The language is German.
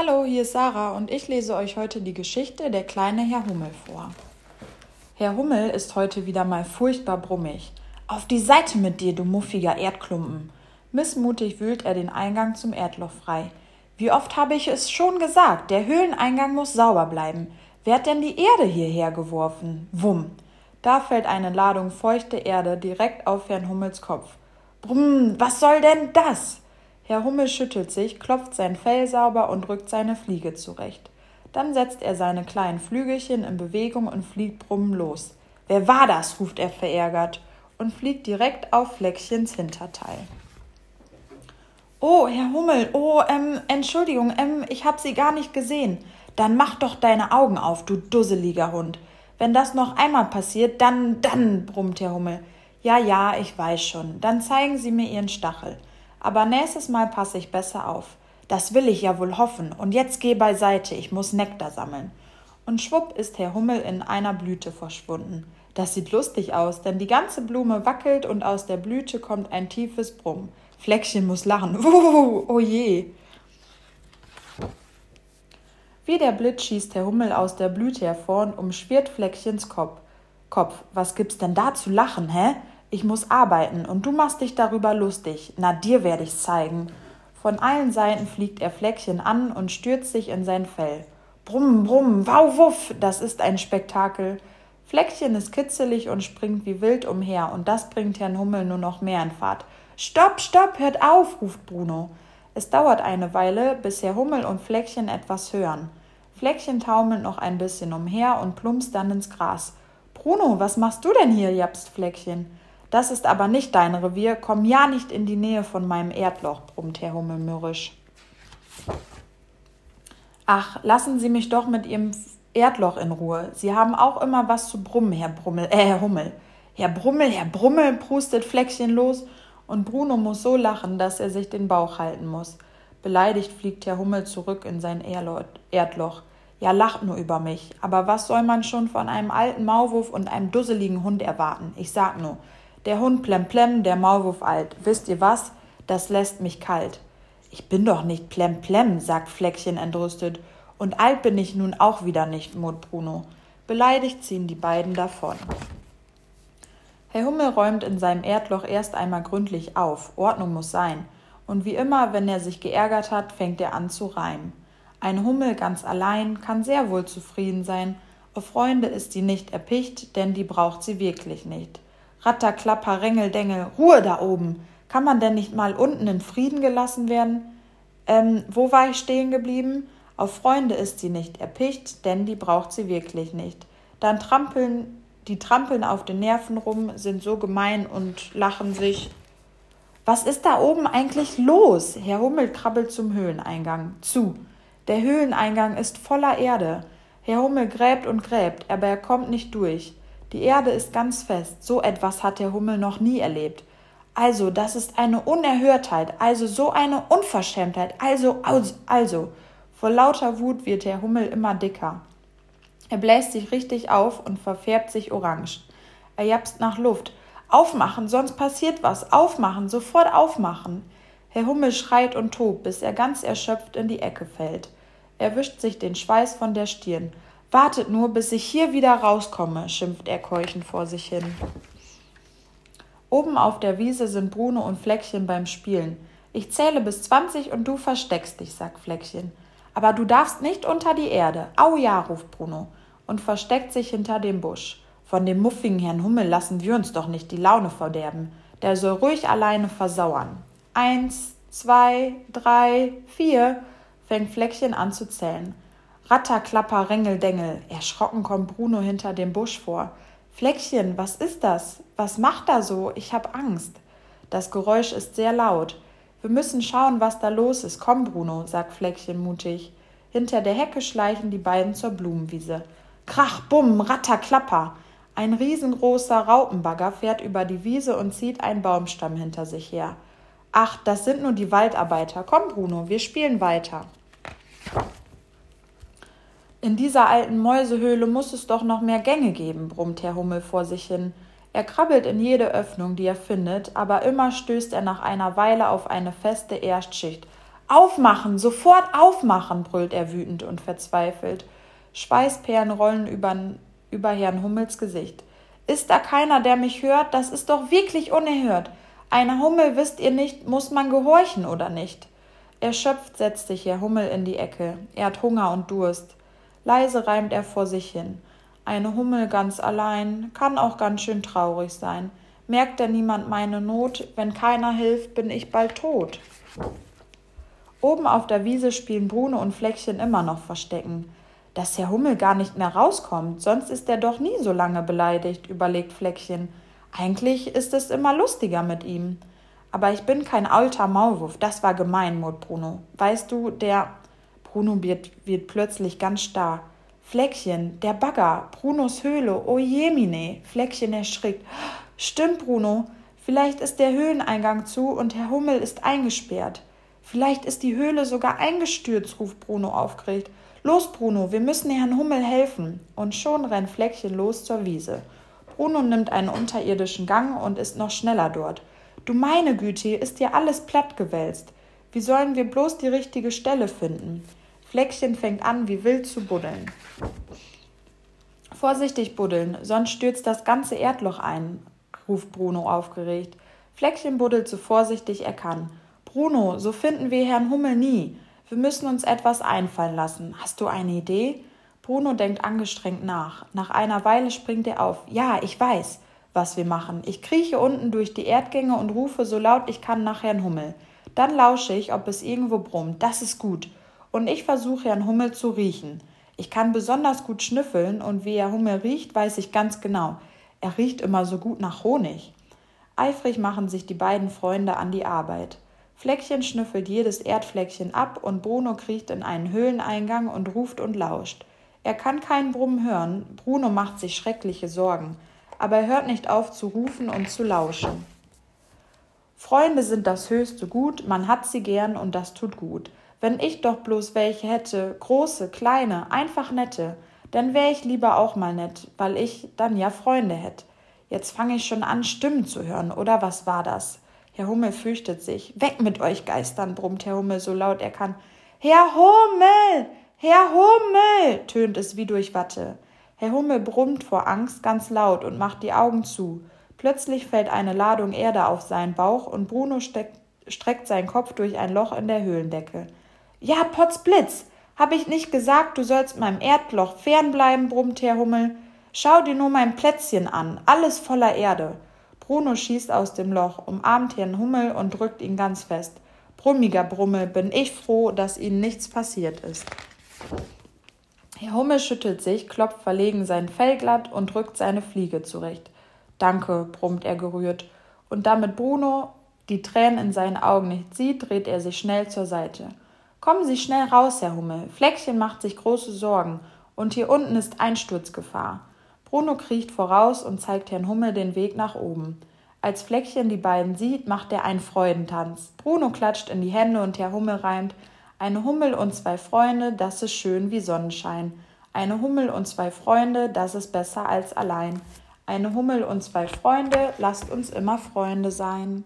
Hallo, hier ist Sarah und ich lese euch heute die Geschichte Der kleine Herr Hummel vor. Herr Hummel ist heute wieder mal furchtbar brummig. Auf die Seite mit dir, du muffiger Erdklumpen. Missmutig wühlt er den Eingang zum Erdloch frei. Wie oft habe ich es schon gesagt, der Höhleneingang muss sauber bleiben. Wer hat denn die Erde hierher geworfen? Wumm. Da fällt eine Ladung feuchte Erde direkt auf Herrn Hummels Kopf. Brumm, was soll denn das? Herr Hummel schüttelt sich, klopft sein Fell sauber und rückt seine Fliege zurecht. Dann setzt er seine kleinen Flügelchen in Bewegung und fliegt brummend los. Wer war das? ruft er verärgert und fliegt direkt auf Fleckchens Hinterteil. Oh, Herr Hummel, oh, ähm, Entschuldigung, ähm, ich hab Sie gar nicht gesehen. Dann mach doch deine Augen auf, du dusseliger Hund. Wenn das noch einmal passiert, dann, dann, brummt Herr Hummel. Ja, ja, ich weiß schon. Dann zeigen Sie mir Ihren Stachel aber nächstes Mal passe ich besser auf. Das will ich ja wohl hoffen. Und jetzt geh beiseite, ich muss Nektar sammeln. Und schwupp ist Herr Hummel in einer Blüte verschwunden. Das sieht lustig aus, denn die ganze Blume wackelt und aus der Blüte kommt ein tiefes Brummen. Fleckchen muss lachen. Wuh, oh je. Wie der Blitz schießt Herr Hummel aus der Blüte hervor und umschwirrt Fleckchens Kopf. Kopf, was gibt's denn da zu lachen, hä? Ich muss arbeiten und du machst dich darüber lustig. Na, dir werde ich's zeigen. Von allen Seiten fliegt er Fleckchen an und stürzt sich in sein Fell. Brumm, brumm, wau, wuff, das ist ein Spektakel. Fleckchen ist kitzelig und springt wie wild umher, und das bringt Herrn Hummel nur noch mehr in Fahrt. Stopp, stopp, hört auf, ruft Bruno. Es dauert eine Weile, bis Herr Hummel und Fleckchen etwas hören. Fleckchen taumelt noch ein bisschen umher und plumpst dann ins Gras. Bruno, was machst du denn hier? japst Fleckchen. Das ist aber nicht dein Revier, komm ja nicht in die Nähe von meinem Erdloch, brummt Herr Hummel mürrisch. Ach, lassen Sie mich doch mit Ihrem Erdloch in Ruhe. Sie haben auch immer was zu brummen, Herr Brummel, äh, Herr Hummel. Herr Brummel, Herr Brummel, prustet Fleckchen los, und Bruno muss so lachen, dass er sich den Bauch halten muss. Beleidigt fliegt Herr Hummel zurück in sein Erdloch. Ja, lacht nur über mich. Aber was soll man schon von einem alten Maulwurf und einem dusseligen Hund erwarten? Ich sag nur, der Hund plemplem, der Maulwurf alt. Wisst ihr was? Das lässt mich kalt. Ich bin doch nicht plemplem, sagt Fleckchen entrüstet. Und alt bin ich nun auch wieder nicht, murrt Bruno. Beleidigt ziehen die beiden davon. Herr Hummel räumt in seinem Erdloch erst einmal gründlich auf. Ordnung muss sein. Und wie immer, wenn er sich geärgert hat, fängt er an zu reimen. Ein Hummel ganz allein kann sehr wohl zufrieden sein. Auf Freunde ist sie nicht erpicht, denn die braucht sie wirklich nicht. Ratterklapper, Rängeldengel, Ruhe da oben. Kann man denn nicht mal unten in Frieden gelassen werden? Ähm, wo war ich stehen geblieben? Auf Freunde ist sie nicht erpicht, denn die braucht sie wirklich nicht. Dann trampeln, die trampeln auf den Nerven rum, sind so gemein und lachen sich. Was ist da oben eigentlich los? Herr Hummel krabbelt zum Höhleneingang. Zu. Der Höhleneingang ist voller Erde. Herr Hummel gräbt und gräbt, aber er kommt nicht durch. Die Erde ist ganz fest, so etwas hat der Hummel noch nie erlebt. Also, das ist eine Unerhörtheit, also so eine Unverschämtheit, also, also, also. Vor lauter Wut wird der Hummel immer dicker. Er bläst sich richtig auf und verfärbt sich orange. Er japst nach Luft. Aufmachen, sonst passiert was. Aufmachen, sofort aufmachen. Herr Hummel schreit und tobt, bis er ganz erschöpft in die Ecke fällt. Er wischt sich den Schweiß von der Stirn. Wartet nur, bis ich hier wieder rauskomme, schimpft er keuchend vor sich hin. Oben auf der Wiese sind Bruno und Fleckchen beim Spielen. Ich zähle bis zwanzig und du versteckst dich, sagt Fleckchen. Aber du darfst nicht unter die Erde. Au ja, ruft Bruno und versteckt sich hinter dem Busch. Von dem muffigen Herrn Hummel lassen wir uns doch nicht die Laune verderben. Der soll ruhig alleine versauern. Eins, zwei, drei, vier, fängt Fleckchen an zu zählen. Ratter, Klapper, Rängel, Dengel. Erschrocken kommt Bruno hinter dem Busch vor. Fleckchen, was ist das? Was macht da so? Ich hab Angst. Das Geräusch ist sehr laut. Wir müssen schauen, was da los ist. Komm, Bruno, sagt Fleckchen mutig. Hinter der Hecke schleichen die beiden zur Blumenwiese. Krach, bumm, ratter, klapper. Ein riesengroßer Raupenbagger fährt über die Wiese und zieht einen Baumstamm hinter sich her. Ach, das sind nur die Waldarbeiter. Komm, Bruno, wir spielen weiter. In dieser alten Mäusehöhle muss es doch noch mehr Gänge geben, brummt Herr Hummel vor sich hin. Er krabbelt in jede Öffnung, die er findet, aber immer stößt er nach einer Weile auf eine feste Erstschicht. Aufmachen, sofort aufmachen, brüllt er wütend und verzweifelt. Schweißperlen rollen über, über Herrn Hummels Gesicht. Ist da keiner, der mich hört? Das ist doch wirklich unerhört. Einer Hummel, wisst ihr nicht, muss man gehorchen oder nicht? Erschöpft setzt sich Herr Hummel in die Ecke. Er hat Hunger und Durst. Leise reimt er vor sich hin. Eine Hummel ganz allein kann auch ganz schön traurig sein. Merkt denn niemand meine Not? Wenn keiner hilft, bin ich bald tot. Oben auf der Wiese spielen Bruno und Fleckchen immer noch Verstecken. Dass Herr Hummel gar nicht mehr rauskommt, sonst ist er doch nie so lange beleidigt, überlegt Fleckchen. Eigentlich ist es immer lustiger mit ihm. Aber ich bin kein alter Maulwurf, das war gemein, murrt Bruno. Weißt du, der. Bruno wird, wird plötzlich ganz starr. Fleckchen, der Bagger, Brunos Höhle, oh jemine. Fleckchen erschrickt. Stimmt, Bruno. Vielleicht ist der Höhleneingang zu und Herr Hummel ist eingesperrt. Vielleicht ist die Höhle sogar eingestürzt, ruft Bruno aufgeregt. Los, Bruno, wir müssen Herrn Hummel helfen. Und schon rennt Fleckchen los zur Wiese. Bruno nimmt einen unterirdischen Gang und ist noch schneller dort. Du meine Güte, ist dir alles plattgewälzt. Wie sollen wir bloß die richtige Stelle finden? Fleckchen fängt an, wie wild zu buddeln. Vorsichtig buddeln, sonst stürzt das ganze Erdloch ein, ruft Bruno aufgeregt. Fleckchen buddelt so vorsichtig er kann. Bruno, so finden wir Herrn Hummel nie. Wir müssen uns etwas einfallen lassen. Hast du eine Idee? Bruno denkt angestrengt nach. Nach einer Weile springt er auf. Ja, ich weiß, was wir machen. Ich krieche unten durch die Erdgänge und rufe so laut ich kann nach Herrn Hummel. Dann lausche ich, ob es irgendwo brummt. Das ist gut. Und ich versuche Herrn Hummel zu riechen. Ich kann besonders gut schnüffeln und wie Herr Hummel riecht, weiß ich ganz genau. Er riecht immer so gut nach Honig. Eifrig machen sich die beiden Freunde an die Arbeit. Fleckchen schnüffelt jedes Erdfleckchen ab und Bruno kriecht in einen Höhleneingang und ruft und lauscht. Er kann keinen Brummen hören, Bruno macht sich schreckliche Sorgen, aber er hört nicht auf zu rufen und zu lauschen. Freunde sind das höchste Gut, man hat sie gern und das tut gut. Wenn ich doch bloß welche hätte, große, kleine, einfach nette, dann wär ich lieber auch mal nett, weil ich dann ja Freunde hätt. Jetzt fange ich schon an, Stimmen zu hören, oder was war das? Herr Hummel fürchtet sich. Weg mit euch Geistern, brummt Herr Hummel so laut er kann. Herr Hummel! Herr Hummel! tönt es wie durch Watte. Herr Hummel brummt vor Angst ganz laut und macht die Augen zu. Plötzlich fällt eine Ladung Erde auf seinen Bauch und Bruno steckt, streckt seinen Kopf durch ein Loch in der Höhlendecke. Ja, Potzblitz! Hab ich nicht gesagt, du sollst meinem Erdloch fernbleiben, brummt Herr Hummel. Schau dir nur mein Plätzchen an, alles voller Erde. Bruno schießt aus dem Loch, umarmt Herrn Hummel und drückt ihn ganz fest. Brummiger Brummel, bin ich froh, dass Ihnen nichts passiert ist. Herr Hummel schüttelt sich, klopft verlegen sein Fell glatt und drückt seine Fliege zurecht. Danke, brummt er gerührt. Und damit Bruno die Tränen in seinen Augen nicht sieht, dreht er sich schnell zur Seite. Kommen Sie schnell raus, Herr Hummel. Fleckchen macht sich große Sorgen, und hier unten ist Einsturzgefahr. Bruno kriecht voraus und zeigt Herrn Hummel den Weg nach oben. Als Fleckchen die beiden sieht, macht er einen Freudentanz. Bruno klatscht in die Hände und Herr Hummel reimt Eine Hummel und zwei Freunde, das ist schön wie Sonnenschein. Eine Hummel und zwei Freunde, das ist besser als allein. Eine Hummel und zwei Freunde, lasst uns immer Freunde sein.